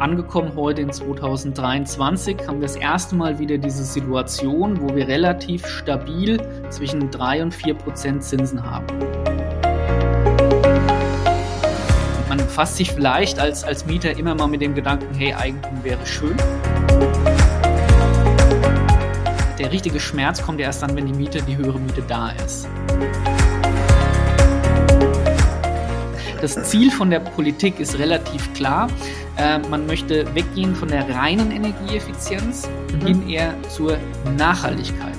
angekommen heute in 2023 haben wir das erste Mal wieder diese Situation, wo wir relativ stabil zwischen 3 und 4 Prozent Zinsen haben. Man fasst sich vielleicht als, als Mieter immer mal mit dem Gedanken, hey, Eigentum wäre schön. Der richtige Schmerz kommt ja erst dann, wenn die Miete, die höhere Miete da ist. Das Ziel von der Politik ist relativ klar. Äh, man möchte weggehen von der reinen Energieeffizienz mhm. hin eher zur Nachhaltigkeit.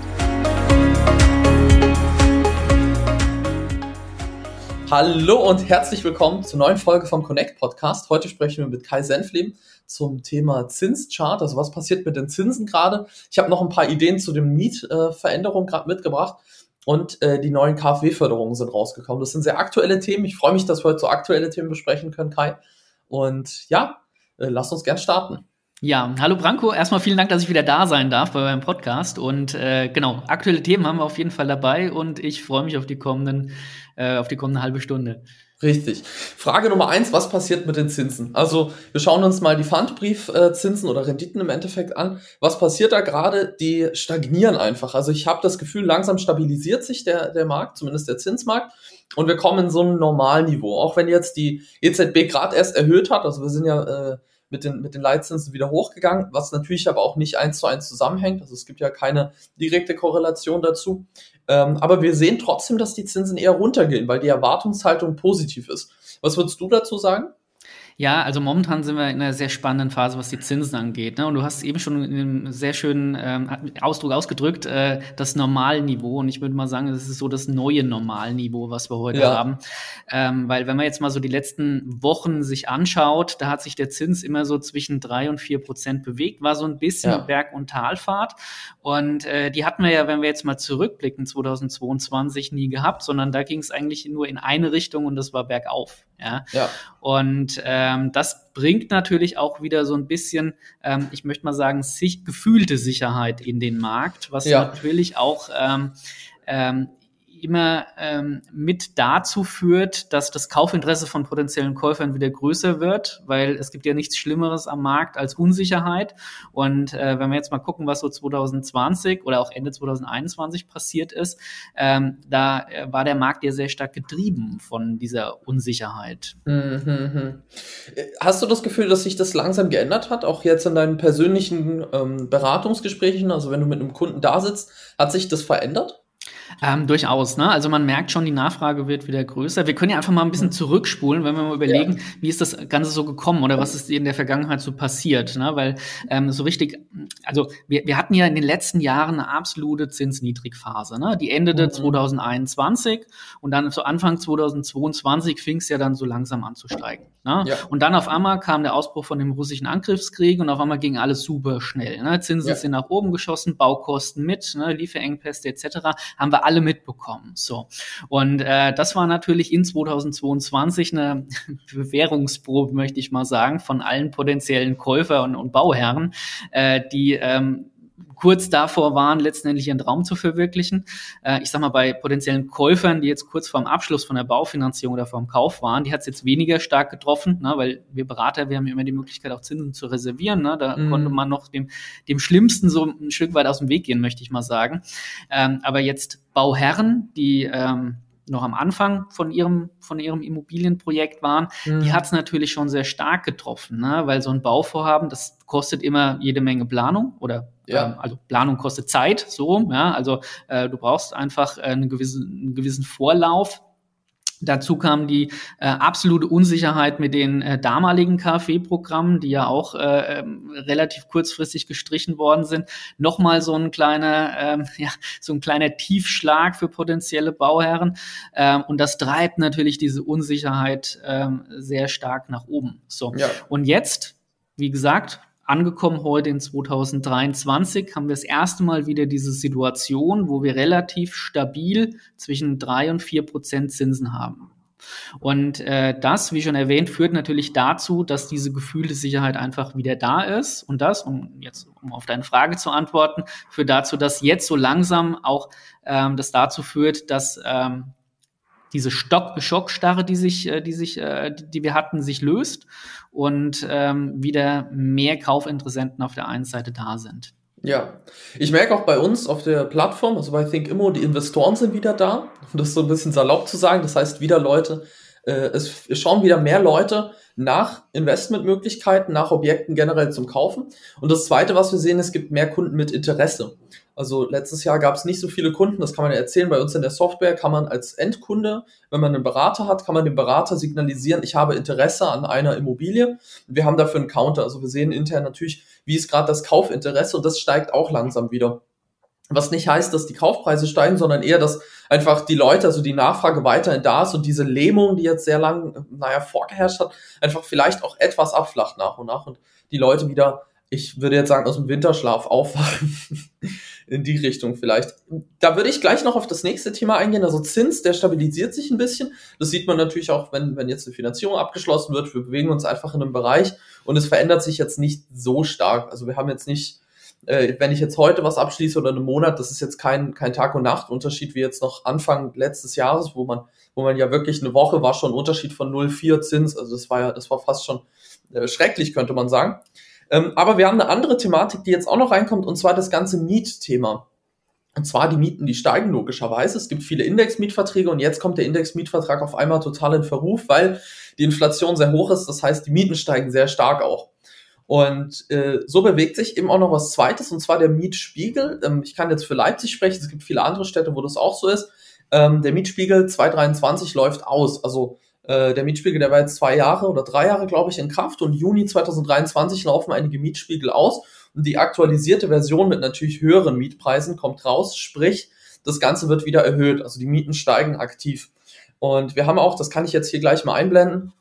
Hallo und herzlich willkommen zur neuen Folge vom Connect Podcast. Heute sprechen wir mit Kai Senflehm zum Thema Zinschart. Also was passiert mit den Zinsen gerade? Ich habe noch ein paar Ideen zu den Mietveränderungen äh, gerade mitgebracht und äh, die neuen KfW-Förderungen sind rausgekommen. Das sind sehr aktuelle Themen. Ich freue mich, dass wir heute so aktuelle Themen besprechen können, Kai. Und ja, äh, lasst uns gern starten. Ja, hallo Branko. Erstmal vielen Dank, dass ich wieder da sein darf bei meinem Podcast. Und äh, genau, aktuelle Themen haben wir auf jeden Fall dabei und ich freue mich auf die kommenden, äh, auf die kommende halbe Stunde. Richtig. Frage Nummer eins, was passiert mit den Zinsen? Also wir schauen uns mal die Pfandbriefzinsen oder Renditen im Endeffekt an. Was passiert da gerade? Die stagnieren einfach. Also ich habe das Gefühl, langsam stabilisiert sich der, der Markt, zumindest der Zinsmarkt. Und wir kommen in so ein Normalniveau. Auch wenn jetzt die EZB gerade erst erhöht hat, also wir sind ja äh, mit den, mit den Leitzinsen wieder hochgegangen, was natürlich aber auch nicht eins zu eins zusammenhängt. Also es gibt ja keine direkte Korrelation dazu. Ähm, aber wir sehen trotzdem, dass die Zinsen eher runtergehen, weil die Erwartungshaltung positiv ist. Was würdest du dazu sagen? Ja, also momentan sind wir in einer sehr spannenden Phase, was die Zinsen angeht. Ne? Und du hast eben schon in einem sehr schönen ähm, Ausdruck ausgedrückt, äh, das Normalniveau. Und ich würde mal sagen, das ist so das neue Normalniveau, was wir heute ja. haben. Ähm, weil wenn man jetzt mal so die letzten Wochen sich anschaut, da hat sich der Zins immer so zwischen drei und vier Prozent bewegt, war so ein bisschen ja. Berg- und Talfahrt. Und äh, die hatten wir ja, wenn wir jetzt mal zurückblicken, 2022 nie gehabt, sondern da ging es eigentlich nur in eine Richtung und das war bergauf. Ja. ja. Und ähm, das bringt natürlich auch wieder so ein bisschen, ähm, ich möchte mal sagen, sich gefühlte Sicherheit in den Markt, was ja. natürlich auch ähm, ähm, immer ähm, mit dazu führt, dass das Kaufinteresse von potenziellen Käufern wieder größer wird, weil es gibt ja nichts Schlimmeres am Markt als Unsicherheit. Und äh, wenn wir jetzt mal gucken, was so 2020 oder auch Ende 2021 passiert ist, ähm, da äh, war der Markt ja sehr stark getrieben von dieser Unsicherheit. Mhm. Hast du das Gefühl, dass sich das langsam geändert hat, auch jetzt in deinen persönlichen ähm, Beratungsgesprächen, also wenn du mit einem Kunden da sitzt, hat sich das verändert? Ähm, durchaus, ne? Also man merkt schon, die Nachfrage wird wieder größer. Wir können ja einfach mal ein bisschen zurückspulen, wenn wir mal überlegen, ja. wie ist das Ganze so gekommen oder was ist in der Vergangenheit so passiert, ne? Weil ähm, so richtig, also wir, wir hatten ja in den letzten Jahren eine absolute Zinsniedrigphase, ne? Die endete mhm. 2021 und dann so Anfang 2022 fing es ja dann so langsam an zu steigen. Ne? Ja. Und dann auf einmal kam der Ausbruch von dem russischen Angriffskrieg und auf einmal ging alles super schnell. Ne? Zinsen ja. sind nach oben geschossen, Baukosten mit, ne? Lieferengpässe etc. haben wir alle mitbekommen. So und äh, das war natürlich in 2022 eine Bewährungsprobe, möchte ich mal sagen, von allen potenziellen Käufer und, und Bauherren, äh, die ähm, kurz davor waren, letztendlich ihren Traum zu verwirklichen. Äh, ich sag mal, bei potenziellen Käufern, die jetzt kurz vorm Abschluss von der Baufinanzierung oder vorm Kauf waren, die hat es jetzt weniger stark getroffen, ne, weil wir Berater, wir haben ja immer die Möglichkeit, auch Zinsen zu reservieren. Ne, da mhm. konnte man noch dem, dem Schlimmsten so ein Stück weit aus dem Weg gehen, möchte ich mal sagen. Ähm, aber jetzt Bauherren, die ähm, noch am Anfang von ihrem, von ihrem Immobilienprojekt waren, mhm. die hat es natürlich schon sehr stark getroffen, ne? weil so ein Bauvorhaben, das kostet immer jede Menge Planung oder ja. ähm, also Planung kostet Zeit, so, ja, also äh, du brauchst einfach äh, einen, gewissen, einen gewissen Vorlauf Dazu kam die äh, absolute Unsicherheit mit den äh, damaligen KfW-Programmen, die ja auch äh, ähm, relativ kurzfristig gestrichen worden sind. Nochmal so ein kleiner, ähm, ja, so ein kleiner Tiefschlag für potenzielle Bauherren. Ähm, und das treibt natürlich diese Unsicherheit ähm, sehr stark nach oben. So. Ja. Und jetzt, wie gesagt, angekommen heute in 2023 haben wir das erste Mal wieder diese Situation, wo wir relativ stabil zwischen drei und vier Prozent Zinsen haben. Und äh, das, wie schon erwähnt, führt natürlich dazu, dass diese gefühlte Sicherheit einfach wieder da ist. Und das, um jetzt um auf deine Frage zu antworten, führt dazu, dass jetzt so langsam auch ähm, das dazu führt, dass ähm, diese Stock Schockstarre, die sich, äh, die sich, äh, die wir hatten, sich löst und ähm, wieder mehr Kaufinteressenten auf der einen Seite da sind. Ja, ich merke auch bei uns auf der Plattform, also bei ThinkImmo, die Investoren sind wieder da, um das so ein bisschen salopp zu sagen. Das heißt, wieder Leute, es, es schauen wieder mehr Leute nach Investmentmöglichkeiten, nach Objekten generell zum Kaufen. Und das Zweite, was wir sehen, es gibt mehr Kunden mit Interesse. Also letztes Jahr gab es nicht so viele Kunden, das kann man ja erzählen. Bei uns in der Software kann man als Endkunde, wenn man einen Berater hat, kann man dem Berater signalisieren, ich habe Interesse an einer Immobilie. Wir haben dafür einen Counter. Also wir sehen intern natürlich, wie ist gerade das Kaufinteresse und das steigt auch langsam wieder. Was nicht heißt, dass die Kaufpreise steigen, sondern eher, dass einfach die Leute, also die Nachfrage weiterhin da ist und diese Lähmung, die jetzt sehr lang, naja, vorgeherrscht hat, einfach vielleicht auch etwas abflacht nach und nach und die Leute wieder, ich würde jetzt sagen, aus dem Winterschlaf aufwachen in die Richtung vielleicht. Da würde ich gleich noch auf das nächste Thema eingehen. Also Zins, der stabilisiert sich ein bisschen. Das sieht man natürlich auch, wenn, wenn jetzt eine Finanzierung abgeschlossen wird. Wir bewegen uns einfach in einem Bereich und es verändert sich jetzt nicht so stark. Also wir haben jetzt nicht, äh, wenn ich jetzt heute was abschließe oder einen Monat, das ist jetzt kein, kein Tag- und Nacht-Unterschied wie jetzt noch Anfang letztes Jahres, wo man, wo man ja wirklich eine Woche war schon ein Unterschied von 0,4 Zins. Also das war ja, das war fast schon äh, schrecklich, könnte man sagen. Ähm, aber wir haben eine andere Thematik, die jetzt auch noch reinkommt, und zwar das ganze Mietthema. Und zwar die Mieten, die steigen logischerweise. Es gibt viele Indexmietverträge und jetzt kommt der Indexmietvertrag auf einmal total in Verruf, weil die Inflation sehr hoch ist. Das heißt, die Mieten steigen sehr stark auch. Und äh, so bewegt sich eben auch noch was Zweites, und zwar der Mietspiegel. Ähm, ich kann jetzt für Leipzig sprechen, es gibt viele andere Städte, wo das auch so ist. Ähm, der Mietspiegel 2023 läuft aus. Also äh, der Mietspiegel, der war jetzt zwei Jahre oder drei Jahre, glaube ich, in Kraft und Juni 2023 laufen einige Mietspiegel aus und die aktualisierte Version mit natürlich höheren Mietpreisen kommt raus, sprich, das Ganze wird wieder erhöht, also die Mieten steigen aktiv. Und wir haben auch, das kann ich jetzt hier gleich mal einblenden,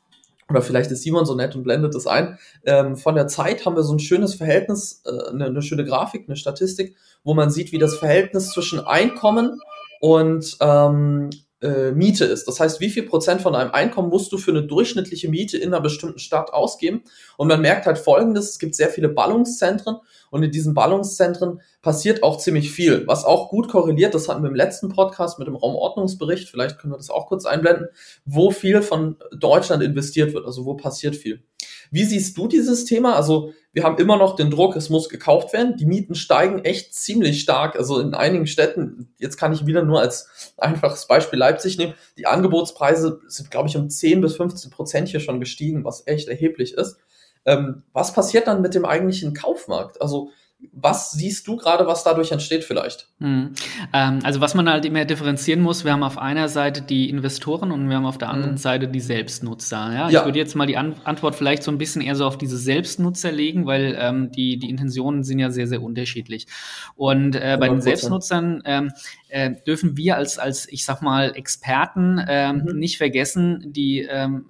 oder vielleicht ist Simon so nett und blendet das ein. Ähm, von der Zeit haben wir so ein schönes Verhältnis, äh, eine, eine schöne Grafik, eine Statistik, wo man sieht, wie das Verhältnis zwischen Einkommen und ähm, äh, Miete ist. Das heißt, wie viel Prozent von deinem Einkommen musst du für eine durchschnittliche Miete in einer bestimmten Stadt ausgeben? Und man merkt halt Folgendes, es gibt sehr viele Ballungszentren und in diesen Ballungszentren passiert auch ziemlich viel, was auch gut korreliert, das hatten wir im letzten Podcast mit dem Raumordnungsbericht, vielleicht können wir das auch kurz einblenden, wo viel von Deutschland investiert wird, also wo passiert viel. Wie siehst du dieses Thema? Also wir haben immer noch den Druck, es muss gekauft werden. Die Mieten steigen echt ziemlich stark. Also in einigen Städten, jetzt kann ich wieder nur als einfaches Beispiel Leipzig nehmen, die Angebotspreise sind, glaube ich, um 10 bis 15 Prozent hier schon gestiegen, was echt erheblich ist. Ähm, was passiert dann mit dem eigentlichen Kaufmarkt? Also was siehst du gerade, was dadurch entsteht vielleicht? Hm. Ähm, also was man halt immer differenzieren muss, wir haben auf einer Seite die Investoren und wir haben auf der anderen hm. Seite die Selbstnutzer. Ja? ja? Ich würde jetzt mal die An Antwort vielleicht so ein bisschen eher so auf diese Selbstnutzer legen, weil ähm, die, die Intentionen sind ja sehr, sehr unterschiedlich. Und äh, bei den Selbstnutzern ähm, äh, dürfen wir als, als, ich sag mal, Experten ähm, mhm. nicht vergessen, die ähm,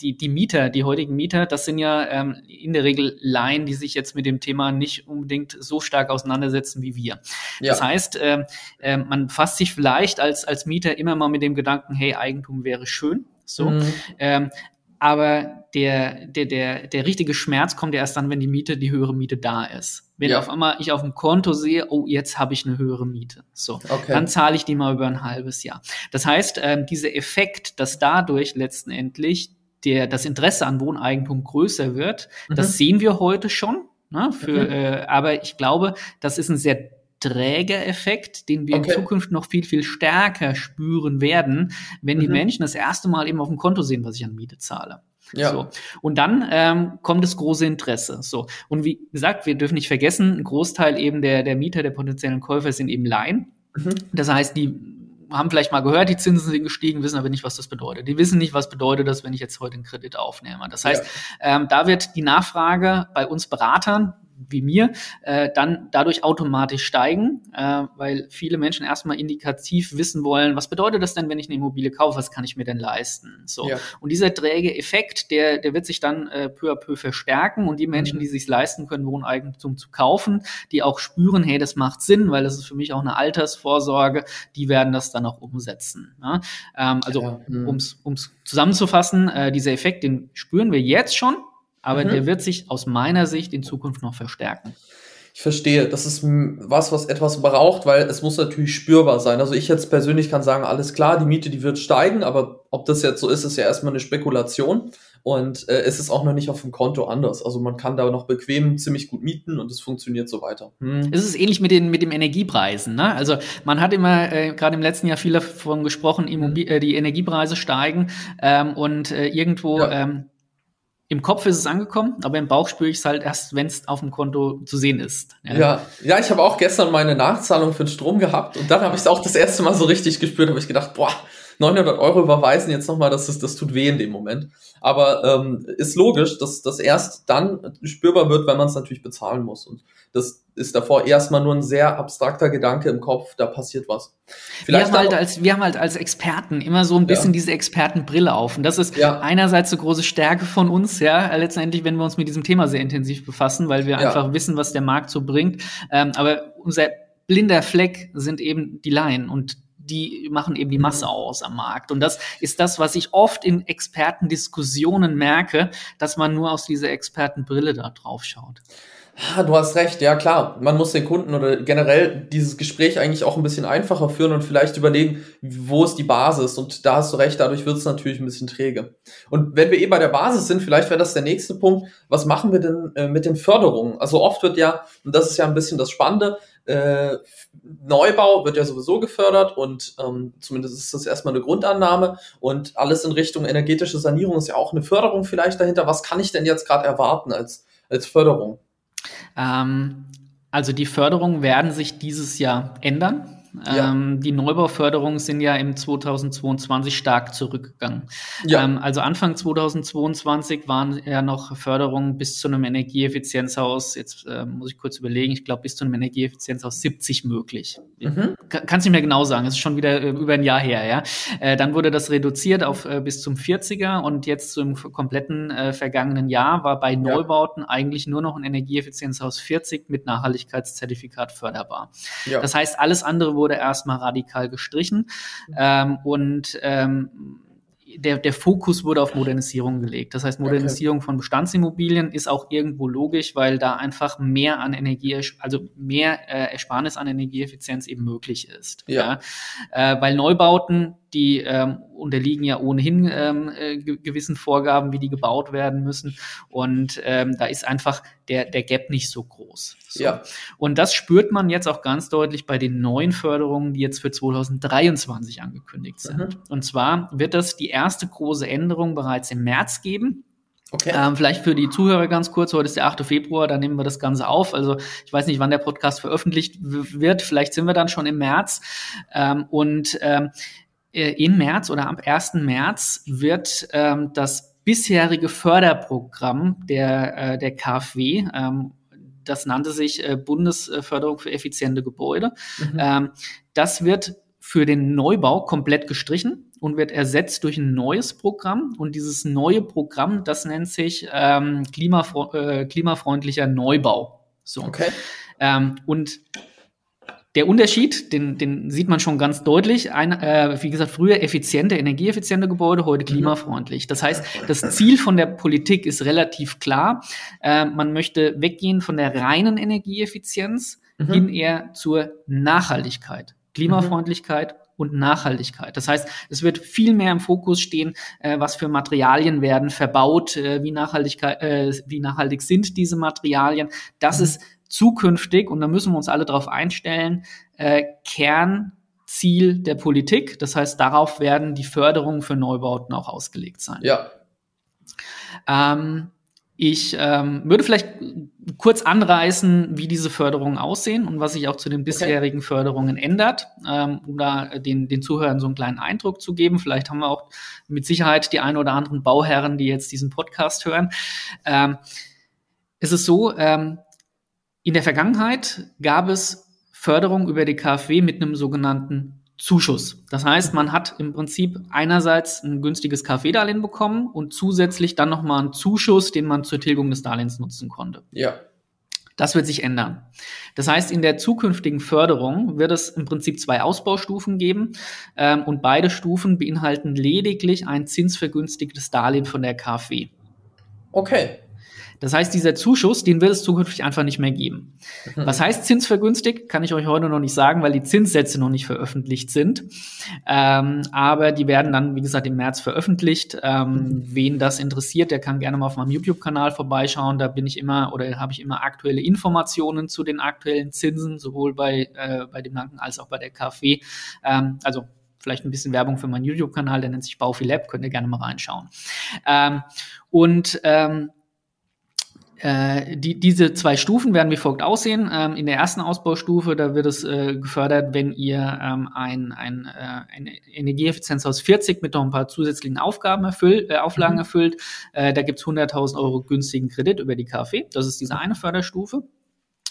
die, die Mieter, die heutigen Mieter, das sind ja ähm, in der Regel Laien, die sich jetzt mit dem Thema nicht unbedingt so stark auseinandersetzen wie wir. Ja. Das heißt, äh, äh, man fasst sich vielleicht als, als Mieter immer mal mit dem Gedanken, hey, Eigentum wäre schön. So. Mhm. Ähm, aber der, der, der, der richtige Schmerz kommt ja erst dann, wenn die Miete, die höhere Miete da ist. Wenn ja. auf einmal ich auf dem Konto sehe, oh, jetzt habe ich eine höhere Miete. So, okay. dann zahle ich die mal über ein halbes Jahr. Das heißt, ähm, dieser Effekt, dass dadurch letztendlich der, das Interesse an Wohneigentum größer wird. Mhm. Das sehen wir heute schon. Ne, für, okay. äh, aber ich glaube, das ist ein sehr träger Effekt, den wir okay. in Zukunft noch viel, viel stärker spüren werden, wenn mhm. die Menschen das erste Mal eben auf dem Konto sehen, was ich an Miete zahle. Ja. So. Und dann ähm, kommt das große Interesse. So. Und wie gesagt, wir dürfen nicht vergessen, ein Großteil eben der, der Mieter, der potenziellen Käufer sind eben Laien. Mhm. Das heißt, die haben vielleicht mal gehört, die Zinsen sind gestiegen, wissen aber nicht, was das bedeutet. Die wissen nicht, was bedeutet das, wenn ich jetzt heute einen Kredit aufnehme. Das heißt, ja. ähm, da wird die Nachfrage bei uns Beratern, wie mir, äh, dann dadurch automatisch steigen, äh, weil viele Menschen erstmal indikativ wissen wollen, was bedeutet das denn, wenn ich eine Immobilie kaufe, was kann ich mir denn leisten? So. Ja. Und dieser träge Effekt, der, der wird sich dann äh, peu à peu verstärken und die Menschen, mhm. die sich leisten können, Wohneigentum zu kaufen, die auch spüren, hey, das macht Sinn, weil das ist für mich auch eine Altersvorsorge, die werden das dann auch umsetzen. Ne? Ähm, also, ja. mhm. um es zusammenzufassen, äh, dieser Effekt, den spüren wir jetzt schon, aber mhm. der wird sich aus meiner Sicht in Zukunft noch verstärken. Ich verstehe. Das ist was, was etwas braucht, weil es muss natürlich spürbar sein. Also ich jetzt persönlich kann sagen, alles klar, die Miete, die wird steigen, aber ob das jetzt so ist, ist ja erstmal eine Spekulation. Und äh, es ist auch noch nicht auf dem Konto anders. Also man kann da noch bequem ziemlich gut mieten und es funktioniert so weiter. Hm. Es ist ähnlich mit den, mit den Energiepreisen. Ne? Also man hat immer äh, gerade im letzten Jahr viel davon gesprochen, Immobil äh, die Energiepreise steigen ähm, und äh, irgendwo ja. ähm, im Kopf ist es angekommen, aber im Bauch spüre ich es halt erst, wenn es auf dem Konto zu sehen ist. Ja, ja, ja ich habe auch gestern meine Nachzahlung für den Strom gehabt und dann habe ich es auch das erste Mal so richtig gespürt, habe ich gedacht, boah, 900 Euro überweisen jetzt nochmal, das, ist, das tut weh in dem Moment. Aber ähm, ist logisch, dass das erst dann spürbar wird, wenn man es natürlich bezahlen muss. Und das ist davor erstmal nur ein sehr abstrakter Gedanke im Kopf, da passiert was. Vielleicht wir, haben halt als, wir haben halt als Experten immer so ein bisschen ja. diese Expertenbrille auf. Und das ist ja. einerseits eine große Stärke von uns, ja, letztendlich, wenn wir uns mit diesem Thema sehr intensiv befassen, weil wir ja. einfach wissen, was der Markt so bringt. Ähm, aber unser blinder Fleck sind eben die Laien. Und die machen eben die mhm. Masse aus am Markt. Und das ist das, was ich oft in Expertendiskussionen merke, dass man nur aus dieser Expertenbrille da drauf schaut. Ah, du hast recht, ja klar. Man muss den Kunden oder generell dieses Gespräch eigentlich auch ein bisschen einfacher führen und vielleicht überlegen, wo ist die Basis. Und da hast du recht, dadurch wird es natürlich ein bisschen träge. Und wenn wir eh bei der Basis sind, vielleicht wäre das der nächste Punkt, was machen wir denn äh, mit den Förderungen? Also oft wird ja, und das ist ja ein bisschen das Spannende, äh, Neubau wird ja sowieso gefördert und ähm, zumindest ist das erstmal eine Grundannahme und alles in Richtung energetische Sanierung ist ja auch eine Förderung vielleicht dahinter. Was kann ich denn jetzt gerade erwarten als, als Förderung? Ähm, also die Förderungen werden sich dieses Jahr ändern. Ja. Ähm, die Neubauförderungen sind ja im 2022 stark zurückgegangen. Ja. Ähm, also Anfang 2022 waren ja noch Förderungen bis zu einem Energieeffizienzhaus, jetzt äh, muss ich kurz überlegen, ich glaube bis zu einem Energieeffizienzhaus 70 möglich. Mhm. Kann es nicht mehr genau sagen, es ist schon wieder äh, über ein Jahr her, ja. Äh, dann wurde das reduziert auf äh, bis zum 40er und jetzt zum kompletten äh, vergangenen Jahr war bei Neubauten ja. eigentlich nur noch ein Energieeffizienzhaus 40 mit Nachhaltigkeitszertifikat förderbar. Das heißt, alles andere wurde erstmal radikal gestrichen ähm, und ähm, der, der Fokus wurde auf Modernisierung gelegt. Das heißt, Modernisierung okay. von Bestandsimmobilien ist auch irgendwo logisch, weil da einfach mehr an Energie, also mehr äh, Ersparnis an Energieeffizienz eben möglich ist. Ja. ja? Äh, weil Neubauten die ähm, unterliegen ja ohnehin ähm, äh, gewissen Vorgaben, wie die gebaut werden müssen. Und ähm, da ist einfach der, der Gap nicht so groß. So. Ja. Und das spürt man jetzt auch ganz deutlich bei den neuen Förderungen, die jetzt für 2023 angekündigt sind. Mhm. Und zwar wird das die erste große Änderung bereits im März geben. Okay. Ähm, vielleicht für die Zuhörer ganz kurz, heute ist der 8. Februar, da nehmen wir das Ganze auf. Also ich weiß nicht, wann der Podcast veröffentlicht wird, vielleicht sind wir dann schon im März. Ähm, und ähm, äh, im März oder am 1. März wird ähm, das bisherige Förderprogramm der, äh, der KfW, ähm, das nannte sich äh, Bundesförderung für effiziente Gebäude, mhm. ähm, das wird für den Neubau komplett gestrichen und wird ersetzt durch ein neues Programm. Und dieses neue Programm, das nennt sich ähm, klimafre äh, klimafreundlicher Neubau. So. Okay. Ähm, und der Unterschied, den, den sieht man schon ganz deutlich. Ein, äh, wie gesagt, früher effiziente, energieeffiziente Gebäude, heute mhm. klimafreundlich. Das heißt, das Ziel von der Politik ist relativ klar. Äh, man möchte weggehen von der reinen Energieeffizienz mhm. hin eher zur Nachhaltigkeit. Klimafreundlichkeit. Und Nachhaltigkeit. Das heißt, es wird viel mehr im Fokus stehen, äh, was für Materialien werden verbaut, äh, wie, Nachhaltigkeit, äh, wie nachhaltig sind diese Materialien. Das mhm. ist zukünftig, und da müssen wir uns alle darauf einstellen, äh, Kernziel der Politik. Das heißt, darauf werden die Förderungen für Neubauten auch ausgelegt sein. Ja. Ähm, ich ähm, würde vielleicht kurz anreißen, wie diese Förderungen aussehen und was sich auch zu den bisherigen okay. Förderungen ändert, ähm, um da den, den Zuhörern so einen kleinen Eindruck zu geben. Vielleicht haben wir auch mit Sicherheit die ein oder anderen Bauherren, die jetzt diesen Podcast hören. Ähm, es ist so, ähm, in der Vergangenheit gab es Förderung über die KfW mit einem sogenannten Zuschuss. Das heißt, man hat im Prinzip einerseits ein günstiges KfW-Darlehen bekommen und zusätzlich dann nochmal einen Zuschuss, den man zur Tilgung des Darlehens nutzen konnte. Ja. Das wird sich ändern. Das heißt, in der zukünftigen Förderung wird es im Prinzip zwei Ausbaustufen geben ähm, und beide Stufen beinhalten lediglich ein zinsvergünstigtes Darlehen von der KfW. Okay. Das heißt, dieser Zuschuss, den wird es zukünftig einfach nicht mehr geben. Mhm. Was heißt zinsvergünstigt? Kann ich euch heute noch nicht sagen, weil die Zinssätze noch nicht veröffentlicht sind. Ähm, aber die werden dann, wie gesagt, im März veröffentlicht. Ähm, mhm. Wen das interessiert, der kann gerne mal auf meinem YouTube-Kanal vorbeischauen. Da bin ich immer oder habe ich immer aktuelle Informationen zu den aktuellen Zinsen, sowohl bei, äh, bei dem Banken als auch bei der KfW. Ähm, also vielleicht ein bisschen Werbung für meinen YouTube-Kanal, der nennt sich Baufi Lab, könnt ihr gerne mal reinschauen. Ähm, und ähm, äh, die, diese zwei Stufen werden wie folgt aussehen. Ähm, in der ersten Ausbaustufe, da wird es äh, gefördert, wenn ihr ähm, ein, ein, äh, eine Energieeffizienz aus 40 mit noch ein paar zusätzlichen Aufgaben erfüllt, äh, Auflagen mhm. erfüllt. Äh, da gibt's 100.000 Euro günstigen Kredit über die KfW. Das ist diese eine Förderstufe.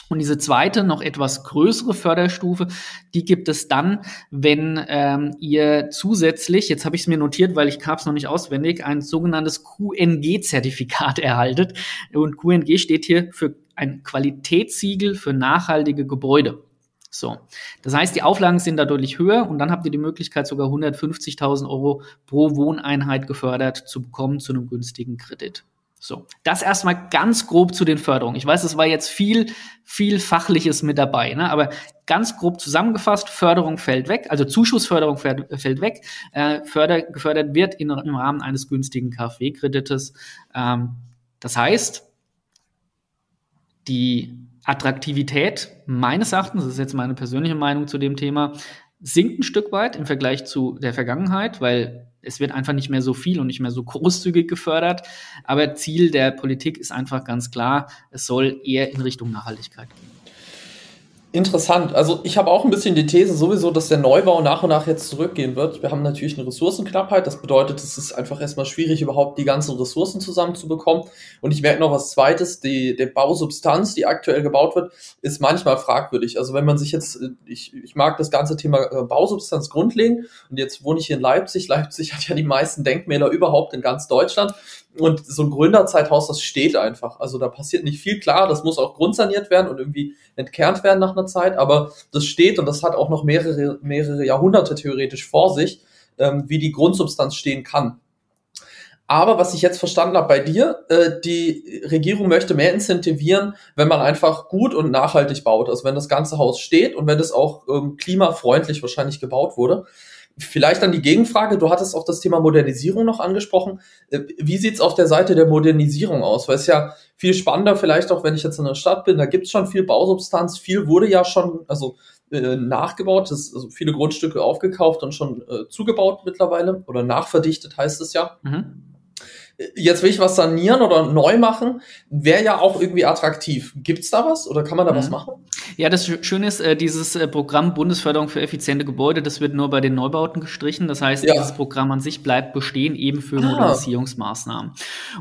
Und diese zweite, noch etwas größere Förderstufe, die gibt es dann, wenn ähm, ihr zusätzlich, jetzt habe ich es mir notiert, weil ich es noch nicht auswendig, ein sogenanntes QNG-Zertifikat erhaltet. Und QNG steht hier für ein Qualitätssiegel für nachhaltige Gebäude. So, das heißt, die Auflagen sind da deutlich höher und dann habt ihr die Möglichkeit, sogar 150.000 Euro pro Wohneinheit gefördert zu bekommen zu einem günstigen Kredit. So, das erstmal ganz grob zu den Förderungen. Ich weiß, es war jetzt viel, viel Fachliches mit dabei, ne? aber ganz grob zusammengefasst, Förderung fällt weg, also Zuschussförderung fällt, fällt weg, äh, förder, gefördert wird in, im Rahmen eines günstigen KfW-Kredites. Ähm, das heißt, die Attraktivität meines Erachtens, das ist jetzt meine persönliche Meinung zu dem Thema, sinkt ein Stück weit im Vergleich zu der Vergangenheit, weil es wird einfach nicht mehr so viel und nicht mehr so großzügig gefördert. Aber Ziel der Politik ist einfach ganz klar, es soll eher in Richtung Nachhaltigkeit gehen. Interessant. Also ich habe auch ein bisschen die These sowieso, dass der Neubau nach und nach jetzt zurückgehen wird. Wir haben natürlich eine Ressourcenknappheit. Das bedeutet, es ist einfach erstmal schwierig, überhaupt die ganzen Ressourcen zusammenzubekommen. Und ich merke noch was Zweites. Die, der Bausubstanz, die aktuell gebaut wird, ist manchmal fragwürdig. Also wenn man sich jetzt, ich, ich mag das ganze Thema äh, Bausubstanz grundlegend. Und jetzt wohne ich hier in Leipzig. Leipzig hat ja die meisten Denkmäler überhaupt in ganz Deutschland. Und so ein Gründerzeithaus, das steht einfach. Also da passiert nicht viel. Klar, das muss auch grundsaniert werden und irgendwie entkernt werden nach einer Zeit, aber das steht und das hat auch noch mehrere, mehrere Jahrhunderte theoretisch vor sich, ähm, wie die Grundsubstanz stehen kann. Aber was ich jetzt verstanden habe bei dir, äh, die Regierung möchte mehr incentivieren, wenn man einfach gut und nachhaltig baut. Also wenn das ganze Haus steht und wenn es auch ähm, klimafreundlich wahrscheinlich gebaut wurde. Vielleicht dann die Gegenfrage, du hattest auch das Thema Modernisierung noch angesprochen. Äh, wie sieht's auf der Seite der Modernisierung aus? Weil es ja viel spannender vielleicht auch, wenn ich jetzt in der Stadt bin, da gibt's schon viel Bausubstanz, viel wurde ja schon also äh, nachgebaut, das, also viele Grundstücke aufgekauft und schon äh, zugebaut mittlerweile oder nachverdichtet heißt es ja. Mhm jetzt will ich was sanieren oder neu machen, wäre ja auch irgendwie attraktiv. Gibt's da was oder kann man da mhm. was machen? Ja, das Schöne ist, äh, dieses äh, Programm Bundesförderung für effiziente Gebäude, das wird nur bei den Neubauten gestrichen. Das heißt, ja. dieses Programm an sich bleibt bestehen, eben für ah. Modernisierungsmaßnahmen.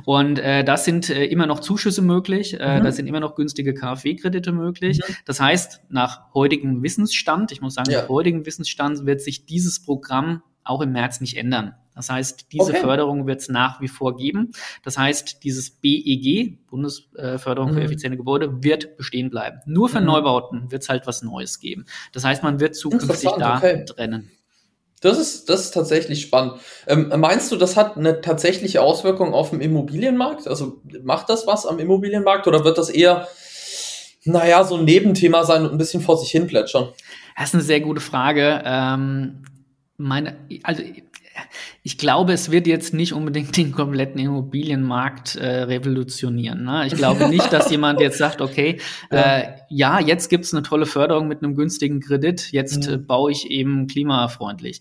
Und äh, das sind äh, immer noch Zuschüsse möglich, äh, mhm. da sind immer noch günstige KfW-Kredite möglich. Mhm. Das heißt, nach heutigem Wissensstand, ich muss sagen, ja. nach heutigem Wissensstand wird sich dieses Programm auch im März nicht ändern. Das heißt, diese okay. Förderung wird es nach wie vor geben. Das heißt, dieses BEG, Bundesförderung mhm. für effiziente Gebäude, wird bestehen bleiben. Nur für mhm. Neubauten wird es halt was Neues geben. Das heißt, man wird zukünftig da okay. trennen. Das ist, das ist tatsächlich spannend. Ähm, meinst du, das hat eine tatsächliche Auswirkung auf den Immobilienmarkt? Also macht das was am Immobilienmarkt oder wird das eher, naja, so ein Nebenthema sein und ein bisschen vor sich hin plätschern? Das ist eine sehr gute Frage. Ähm, meine, also ich glaube, es wird jetzt nicht unbedingt den kompletten Immobilienmarkt äh, revolutionieren. Ne? Ich glaube nicht, dass jemand jetzt sagt, okay, ja, äh, ja jetzt gibt's eine tolle Förderung mit einem günstigen Kredit, jetzt mhm. äh, baue ich eben klimafreundlich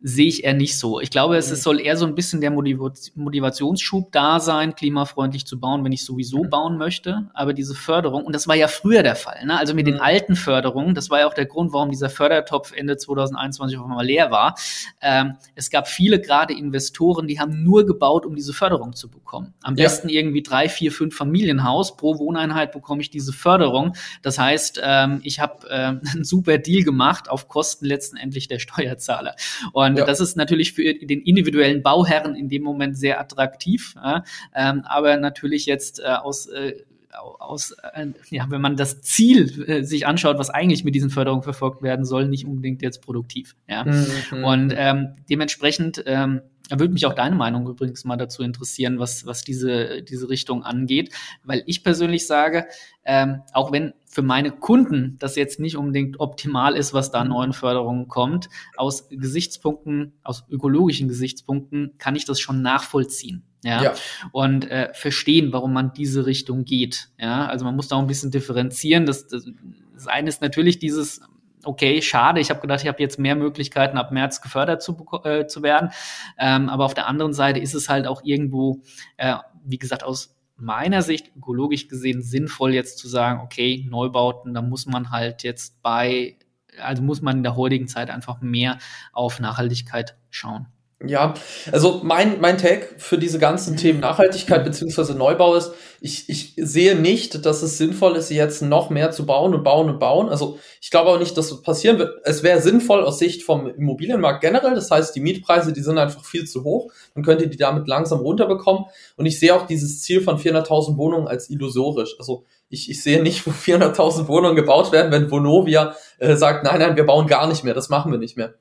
sehe ich eher nicht so. Ich glaube, es, es soll eher so ein bisschen der Motivationsschub da sein, klimafreundlich zu bauen, wenn ich sowieso mhm. bauen möchte. Aber diese Förderung, und das war ja früher der Fall, ne? also mit mhm. den alten Förderungen, das war ja auch der Grund, warum dieser Fördertopf Ende 2021 auf einmal leer war. Ähm, es gab viele gerade Investoren, die haben nur gebaut, um diese Förderung zu bekommen. Am ja. besten irgendwie drei, vier, fünf Familienhaus. Pro Wohneinheit bekomme ich diese Förderung. Das heißt, ähm, ich habe ähm, einen super Deal gemacht auf Kosten letztendlich der Steuerzahler. Und und ja. das ist natürlich für den individuellen Bauherren in dem Moment sehr attraktiv. Ja? Ähm, aber natürlich jetzt äh, aus äh, aus, äh, ja, wenn man das Ziel äh, sich anschaut, was eigentlich mit diesen Förderungen verfolgt werden soll, nicht unbedingt jetzt produktiv. Ja? Mhm. Und ähm, dementsprechend ähm, würde mich auch deine Meinung übrigens mal dazu interessieren, was, was diese, diese Richtung angeht, weil ich persönlich sage, ähm, auch wenn für meine Kunden das jetzt nicht unbedingt optimal ist, was da an neuen Förderungen kommt, aus Gesichtspunkten, aus ökologischen Gesichtspunkten kann ich das schon nachvollziehen. Ja, ja. und äh, verstehen, warum man diese Richtung geht. Ja, also man muss da auch ein bisschen differenzieren. Das, das, das eine ist natürlich dieses okay, schade. Ich habe gedacht, ich habe jetzt mehr Möglichkeiten, ab März gefördert zu, äh, zu werden. Ähm, aber auf der anderen Seite ist es halt auch irgendwo, äh, wie gesagt, aus meiner Sicht ökologisch gesehen sinnvoll, jetzt zu sagen, okay, Neubauten, da muss man halt jetzt bei, also muss man in der heutigen Zeit einfach mehr auf Nachhaltigkeit schauen. Ja, also mein, mein Tag für diese ganzen Themen Nachhaltigkeit beziehungsweise Neubau ist, ich, ich sehe nicht, dass es sinnvoll ist, jetzt noch mehr zu bauen und bauen und bauen. Also ich glaube auch nicht, dass das passieren wird. Es wäre sinnvoll aus Sicht vom Immobilienmarkt generell. Das heißt, die Mietpreise, die sind einfach viel zu hoch. Man könnte die damit langsam runterbekommen. Und ich sehe auch dieses Ziel von 400.000 Wohnungen als illusorisch. Also ich, ich sehe nicht, wo 400.000 Wohnungen gebaut werden, wenn Vonovia äh, sagt, nein, nein, wir bauen gar nicht mehr. Das machen wir nicht mehr.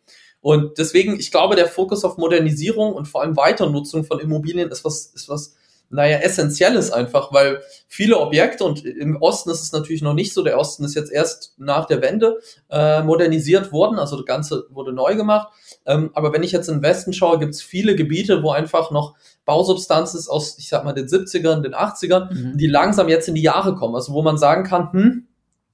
Und deswegen, ich glaube, der Fokus auf Modernisierung und vor allem Weiternutzung von Immobilien ist was, ist was, naja, essentielles einfach, weil viele Objekte und im Osten ist es natürlich noch nicht so, der Osten ist jetzt erst nach der Wende äh, modernisiert worden, also das Ganze wurde neu gemacht. Ähm, aber wenn ich jetzt in den Westen schaue, gibt es viele Gebiete, wo einfach noch Bausubstanz ist aus, ich sag mal, den 70ern, den 80ern, mhm. die langsam jetzt in die Jahre kommen. Also wo man sagen kann, hm,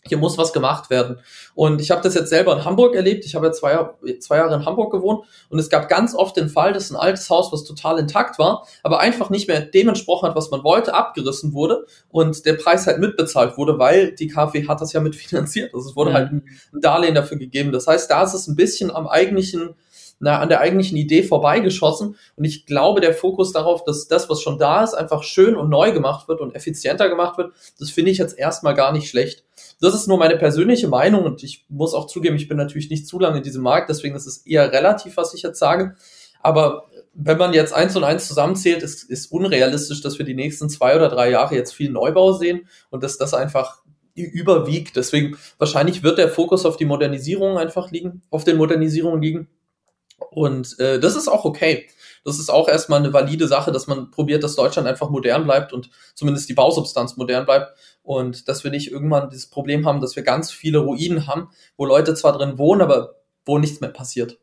hier muss was gemacht werden. Und ich habe das jetzt selber in Hamburg erlebt. Ich habe ja zwei, zwei Jahre in Hamburg gewohnt und es gab ganz oft den Fall, dass ein altes Haus, was total intakt war, aber einfach nicht mehr dem entsprochen hat, was man wollte, abgerissen wurde und der Preis halt mitbezahlt wurde, weil die KfW hat das ja mitfinanziert. Also es wurde ja. halt ein Darlehen dafür gegeben. Das heißt, da ist es ein bisschen am eigentlichen na, an der eigentlichen Idee vorbeigeschossen. Und ich glaube, der Fokus darauf, dass das, was schon da ist, einfach schön und neu gemacht wird und effizienter gemacht wird, das finde ich jetzt erstmal gar nicht schlecht. Das ist nur meine persönliche Meinung und ich muss auch zugeben, ich bin natürlich nicht zu lange in diesem Markt, deswegen ist es eher relativ, was ich jetzt sage. Aber wenn man jetzt eins und eins zusammenzählt, ist, ist unrealistisch, dass wir die nächsten zwei oder drei Jahre jetzt viel Neubau sehen und dass das einfach überwiegt. Deswegen wahrscheinlich wird der Fokus auf die Modernisierung einfach liegen, auf den Modernisierungen liegen. Und äh, das ist auch okay. Das ist auch erstmal eine valide Sache, dass man probiert, dass Deutschland einfach modern bleibt und zumindest die Bausubstanz modern bleibt. Und dass wir nicht irgendwann dieses Problem haben, dass wir ganz viele Ruinen haben, wo Leute zwar drin wohnen, aber wo nichts mehr passiert.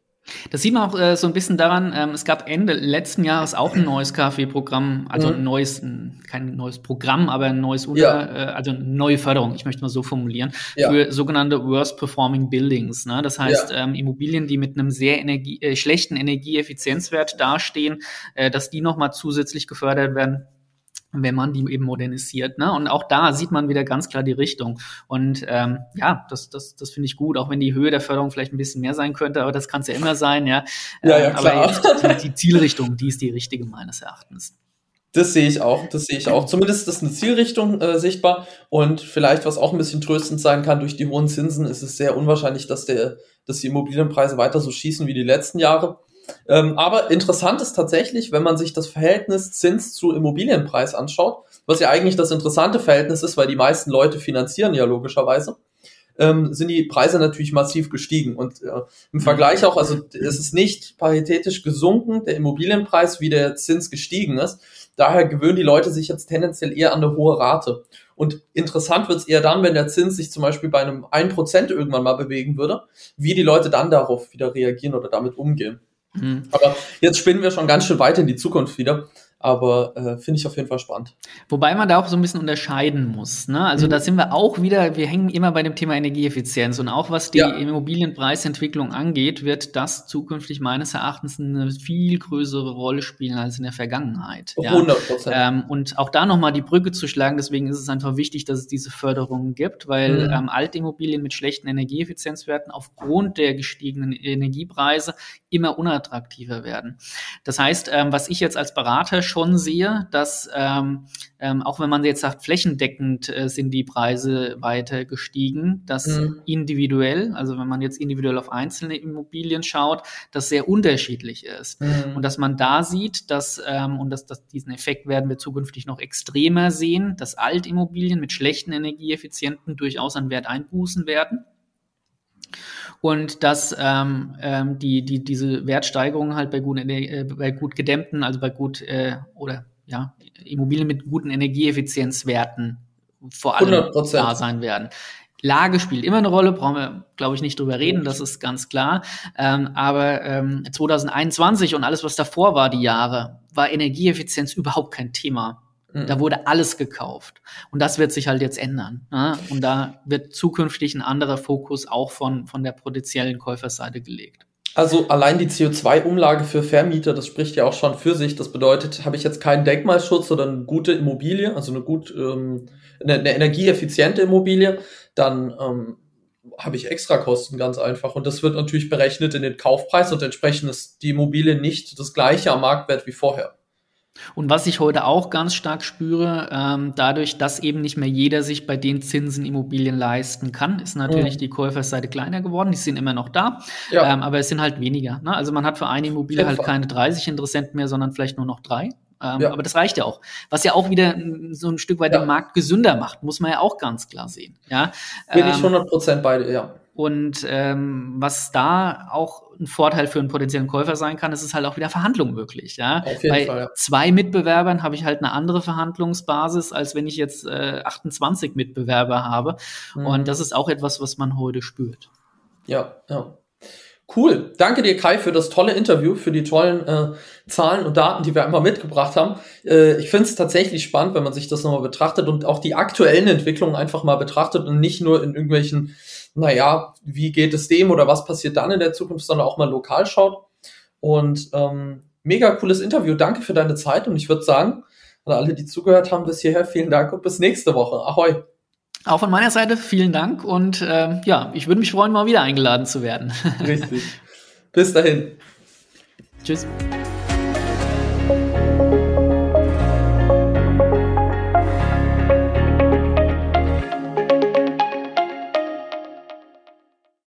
Das sieht man auch äh, so ein bisschen daran, ähm, es gab Ende letzten Jahres auch ein neues KfW-Programm, also mhm. ein neues, ein, kein neues Programm, aber ein neues, Unter, ja. äh, also eine neue Förderung, ich möchte mal so formulieren, ja. für sogenannte Worst Performing Buildings. Ne? Das heißt, ja. ähm, Immobilien, die mit einem sehr Energie, äh, schlechten Energieeffizienzwert dastehen, äh, dass die nochmal zusätzlich gefördert werden wenn man die eben modernisiert. Ne? Und auch da sieht man wieder ganz klar die Richtung. Und ähm, ja, das, das, das finde ich gut, auch wenn die Höhe der Förderung vielleicht ein bisschen mehr sein könnte, aber das kann es ja immer sein, ja. ja, ja ähm, klar. Aber jetzt, die Zielrichtung, die ist die richtige meines Erachtens. Das sehe ich auch, das sehe ich auch. Zumindest ist eine Zielrichtung äh, sichtbar und vielleicht, was auch ein bisschen tröstend sein kann, durch die hohen Zinsen ist es sehr unwahrscheinlich, dass der, dass die Immobilienpreise weiter so schießen wie die letzten Jahre. Ähm, aber interessant ist tatsächlich, wenn man sich das Verhältnis Zins zu Immobilienpreis anschaut, was ja eigentlich das interessante Verhältnis ist, weil die meisten Leute finanzieren ja logischerweise, ähm, sind die Preise natürlich massiv gestiegen. Und äh, im Vergleich auch, also es ist nicht paritätisch gesunken, der Immobilienpreis, wie der Zins gestiegen ist. Daher gewöhnen die Leute sich jetzt tendenziell eher an eine hohe Rate. Und interessant wird es eher dann, wenn der Zins sich zum Beispiel bei einem 1% irgendwann mal bewegen würde, wie die Leute dann darauf wieder reagieren oder damit umgehen. Mhm. Aber jetzt spinnen wir schon ganz schön weit in die Zukunft wieder. Aber äh, finde ich auf jeden Fall spannend. Wobei man da auch so ein bisschen unterscheiden muss. Ne? Also mhm. da sind wir auch wieder, wir hängen immer bei dem Thema Energieeffizienz. Und auch was die ja. Immobilienpreisentwicklung angeht, wird das zukünftig meines Erachtens eine viel größere Rolle spielen als in der Vergangenheit. 100 Prozent. Ja? Ähm, und auch da nochmal die Brücke zu schlagen, deswegen ist es einfach wichtig, dass es diese Förderungen gibt, weil mhm. ähm, Altimmobilien mit schlechten Energieeffizienzwerten aufgrund der gestiegenen Energiepreise immer unattraktiver werden. Das heißt, ähm, was ich jetzt als Berater schon sehe, dass ähm, ähm, auch wenn man jetzt sagt, flächendeckend äh, sind die Preise weiter gestiegen, dass mhm. individuell, also wenn man jetzt individuell auf einzelne Immobilien schaut, das sehr unterschiedlich ist. Mhm. Und dass man da sieht, dass, ähm, und dass, dass diesen Effekt werden wir zukünftig noch extremer sehen, dass Altimmobilien mit schlechten Energieeffizienten durchaus an Wert einbußen werden. Und dass ähm, ähm, die, die, diese Wertsteigerungen halt bei gut, äh, bei gut gedämmten, also bei gut äh, oder ja, Immobilien mit guten Energieeffizienzwerten vor allem 100%. da sein werden. Lage spielt immer eine Rolle, brauchen wir, glaube ich, nicht drüber reden, das ist ganz klar. Ähm, aber ähm, 2021 und alles, was davor war, die Jahre, war Energieeffizienz überhaupt kein Thema. Mhm. Da wurde alles gekauft. Und das wird sich halt jetzt ändern. Ne? Und da wird zukünftig ein anderer Fokus auch von, von der potenziellen Käuferseite gelegt. Also allein die CO2-Umlage für Vermieter, das spricht ja auch schon für sich. Das bedeutet, habe ich jetzt keinen Denkmalschutz oder eine gute Immobilie, also eine gut ähm, eine, eine energieeffiziente Immobilie, dann ähm, habe ich Extrakosten ganz einfach. Und das wird natürlich berechnet in den Kaufpreis und entsprechend ist die Immobilie nicht das gleiche am Marktwert wie vorher. Und was ich heute auch ganz stark spüre, ähm, dadurch, dass eben nicht mehr jeder sich bei den Zinsen Immobilien leisten kann, ist natürlich mhm. die Käuferseite kleiner geworden. Die sind immer noch da, ja. ähm, aber es sind halt weniger. Ne? Also man hat für eine Immobilie halt keine 30 Interessenten mehr, sondern vielleicht nur noch drei. Ähm, ja. Aber das reicht ja auch. Was ja auch wieder so ein Stück weit ja. den Markt gesünder macht, muss man ja auch ganz klar sehen. Ja? Bin ähm, ich 100% bei dir, ja. Und ähm, was da auch ein Vorteil für einen potenziellen Käufer sein kann, ist es halt auch wieder Verhandlung möglich. Ja? Bei Fall, ja. zwei Mitbewerbern habe ich halt eine andere Verhandlungsbasis, als wenn ich jetzt äh, 28 Mitbewerber habe. Mhm. Und das ist auch etwas, was man heute spürt. Ja, ja. Cool. Danke dir, Kai, für das tolle Interview, für die tollen äh, Zahlen und Daten, die wir einmal mitgebracht haben. Äh, ich finde es tatsächlich spannend, wenn man sich das nochmal betrachtet und auch die aktuellen Entwicklungen einfach mal betrachtet und nicht nur in irgendwelchen, naja, wie geht es dem oder was passiert dann in der Zukunft, sondern auch mal lokal schaut. Und ähm, mega cooles Interview. Danke für deine Zeit und ich würde sagen, an alle, die zugehört haben bis hierher, vielen Dank und bis nächste Woche. Ahoi. Auch von meiner Seite vielen Dank und äh, ja, ich würde mich freuen, mal wieder eingeladen zu werden. Richtig. Bis dahin. Tschüss.